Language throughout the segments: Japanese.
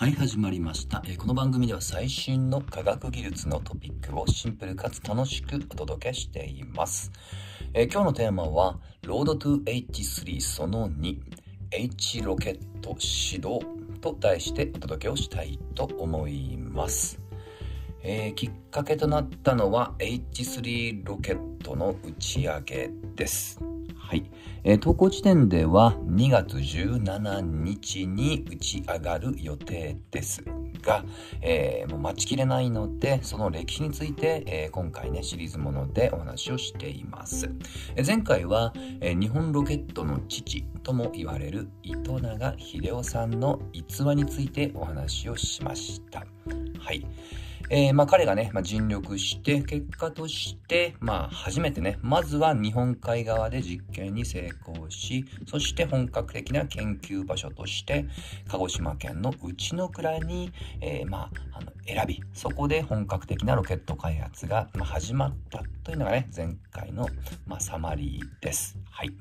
はい、始まりました、えーこの番組では最新の科学技術のトピックをシンプルかつ楽しくお届けしています。えー今日のテーマは、Road to H3 その2、H ロケット始動と題してお届けをしたいと思います。えーきっかけとなったのは H3 ロケットの打ち上げです。はい。えー投稿時点では2月17日に打ち上がる予定ですが、えーもう待ちきれないので、その歴史について、えー今回ね、シリーズものでお話をしています。えー前回は、えー日本ロケットの父とも言われる糸永秀夫さんの逸話についてお話をしました。はい。えーまあ、彼がね、まあ、尽力して、結果として、まあ、初めてね、まずは日本海側で実験に成功し、そして本格的な研究場所として、鹿児島県の内之倉に、えーまあ、あの、選び、そこで本格的なロケット開発が、ま、始まったというのがね、前回の、まあ、サマリーです。はい。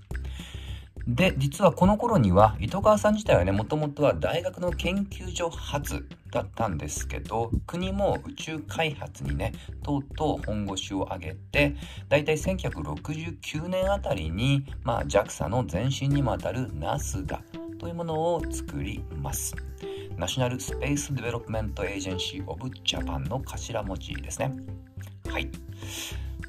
で、実はこの頃には、糸川さん自体はね、もともとは大学の研究所発だったんですけど、国も宇宙開発にね、とうとう本腰を上げて、だいたい1969年あたりに、まあ、JAXA の前身にもあたる NASA というものを作ります。 National Space Development Agency of Japan の頭文字ですね。はい。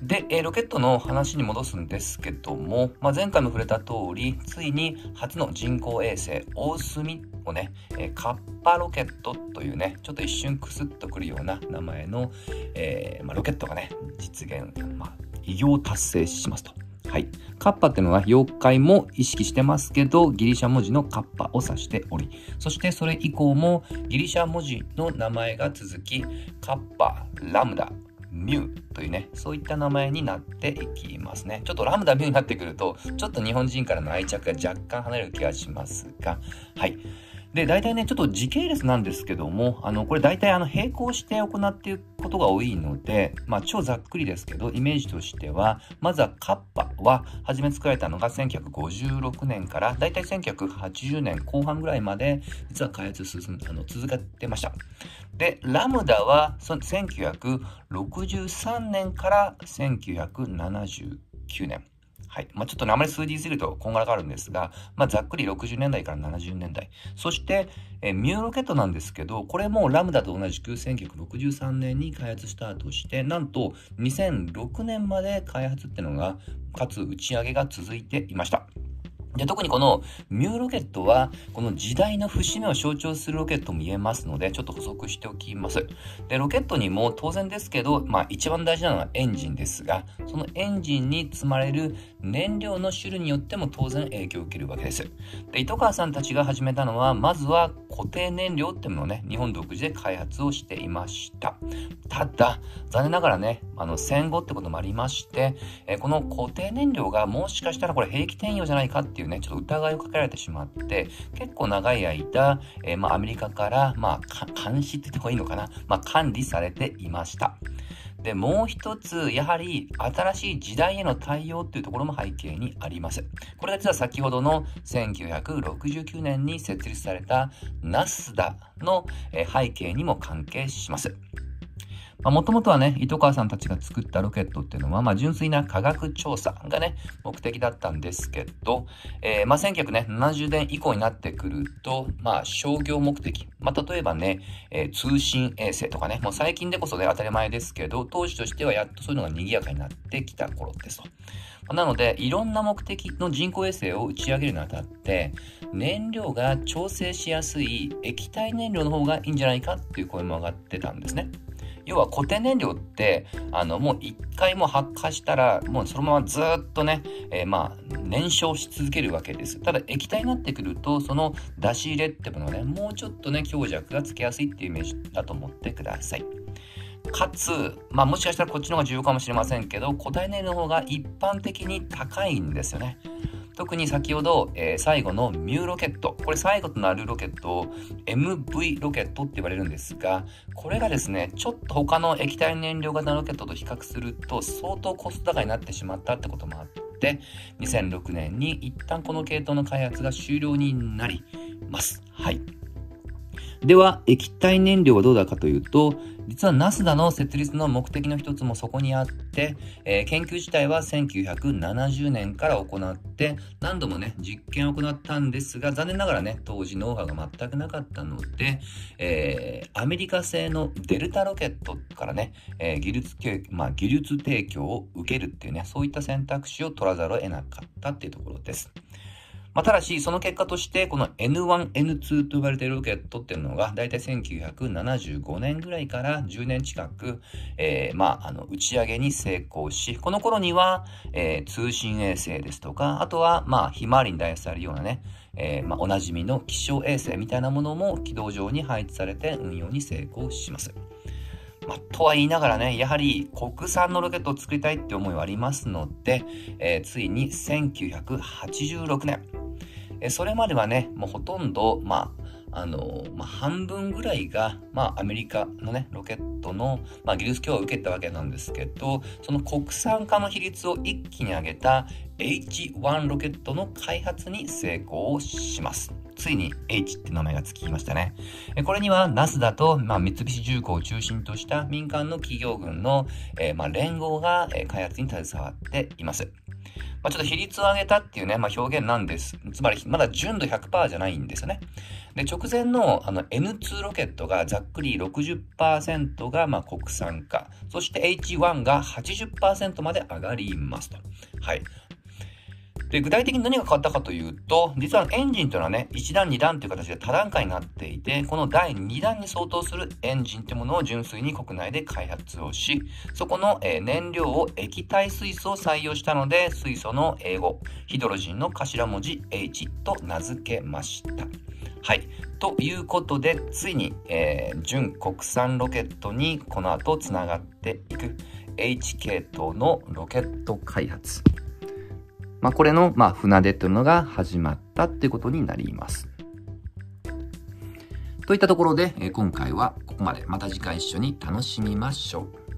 で、えロケットの話に戻すんですけども、まあ、前回も触れた通り、ついに初の人工衛星、大隅をね、えカッパロケットというね、ちょっと一瞬クスッとくるような名前の、えーまあ、ロケットがね、実現、まあ、偉業を達成しますと。はい。カッパっていうのは妖怪も意識してますけど、ギリシャ文字のカッパを指しており、そしてそれ以降もギリシャ文字の名前が続き、カッパ、ラムダ、ミュウというね、そういった名前になっていきますね。ちょっとラムダミューになってくると、ちょっと日本人からの愛着が若干離れる気がしますが、はい。で、大体ね、ちょっと時系列なんですけども、あの、これ大体あの、並行して行っていることが多いので、まあ、超ざっくりですけど、イメージとしては、まずはカッパは、初め作られたのが1956年から、大体1980年後半ぐらいまで、実は開発進んあの続けてました。で、ラムダは、その1963年から1979年。はい。まあ、ちょっとねあまり数字すぎるとこんがらがるんですが、まあ、ざっくり60年代から70年代。そして、えーミューロケットなんですけど、これもラムダと同じく1963年に開発スタートして、なんと2006年まで開発っていうのが、かつ打ち上げが続いていました。で特にこのミューロケットは、この時代の節目を象徴するロケットも言えますので、ちょっと補足しておきます。で、ロケットにも当然ですけど、まあ一番大事なのはエンジンですが、そのエンジンに積まれる燃料の種類によっても当然影響を受けるわけです。で、糸川さんたちが始めたのは、まずは固定燃料ってものをね、日本独自で開発をしていました。ただ、残念ながらね、あの戦後ってこともありまして、えこの固定燃料がもしかしたらこれ兵器転用じゃないかっていうね、ちょっと疑いをかけられてしまって、結構長い間、えーまあアメリカから、まあ監視って言った方がいいのかな、まあ管理されていました。で、もう一つ、やはり新しい時代への対応っていうところも背景にあります。これが実は先ほどの1969年に設立されたナスダの背景にも関係します。もともとはね、糸川さんたちが作ったロケットっていうのは、まあ、純粋な科学調査がね、目的だったんですけど、えーまあ、1970年以降になってくると、まあ、商業目的。まあ、例えばね、えー通信衛星とかね、もう最近でこそね、当たり前ですけど、当時としてはやっとそういうのが賑やかになってきた頃ですと。なので、いろんな目的の人工衛星を打ち上げるにあたって、燃料が調整しやすい液体燃料の方がいいんじゃないかっていう声も上がってたんですね。要は固定燃料って、あの、もう一回も発火したら、もうそのままずっとね、えーまあ、燃焼し続けるわけです。ただ液体になってくると、その出し入れってものはね、もうちょっとね、強弱がつけやすいっていうイメージだと思ってください。かつ、まあもしかしたらこっちの方が重要かもしれませんけど、固体燃料の方が一般的に高いんですよね。特に先ほど、えー最後のミューロケット。これ最後となるロケットを MV ロケットって言われるんですが、これがですね、ちょっと他の液体燃料型ロケットと比較すると相当コスト高になってしまったってこともあって、2006年に一旦この系統の開発が終了になります。はい。では、液体燃料はどうだかというと、実はナスダの設立の目的の一つもそこにあって、えー、研究自体は1970年から行って、何度もね、実験を行ったんですが、残念ながらね、当時ノウハウが全くなかったので、えー、アメリカ製のデルタロケットからね、えー、技術、まあ、技術提供を受けるっていうね、そういった選択肢を取らざるを得なかったっていうところです。まあ、ただし、その結果として、この N1、N2 と呼ばれているロケットっていうのが、だいたい1975年ぐらいから10年近く、えー、まあ、あの、打ち上げに成功し、この頃には、えー、通信衛星ですとか、あとは、まあ、ひまわりに代表されるようなね、えー、まあ、おなじみの気象衛星みたいなものも軌道上に配置されて運用に成功します。まあ、とは言いながらね、やはり国産のロケットを作りたいって思いはありますので、えー、ついに1986年、えそれまではね、もうほとんど、まあ、あの、まあ、半分ぐらいが、まあ、アメリカのね、ロケットの、まあ、技術供与を受けたわけなんですけど、その国産化の比率を一気に上げた H1 ロケットの開発に成功します。ついに H って名前がつきましたね。これにはナスダと、まあ、三菱重工を中心とした民間の企業群の、えー、まあ、連合が開発に携わっています。まあ、ちょっと比率を上げたっていうね、まあ、表現なんです。つまり、まだ純度100%じゃないんですよね。で、直前のあの N2 ロケットがざっくり60%がまあ国産化。そして H1 が80%まで上がりますと。はい。で、具体的に何が変わったかというと、実はエンジンというのはね、1段2段という形で多段階になっていて、この第2弾に相当するエンジンというものを純粋に国内で開発をし、そこの、え燃料を液体水素を採用したので、水素の英語、ヒドロジンの頭文字 H と名付けました。はい。ということで、ついに、えー、純国産ロケットにこの後つながっていく H 系統のロケット開発。まあ、これの、まあ、船出というのが始まったっていうことになります。といったところで、今回はここまで。また次回一緒に楽しみましょう。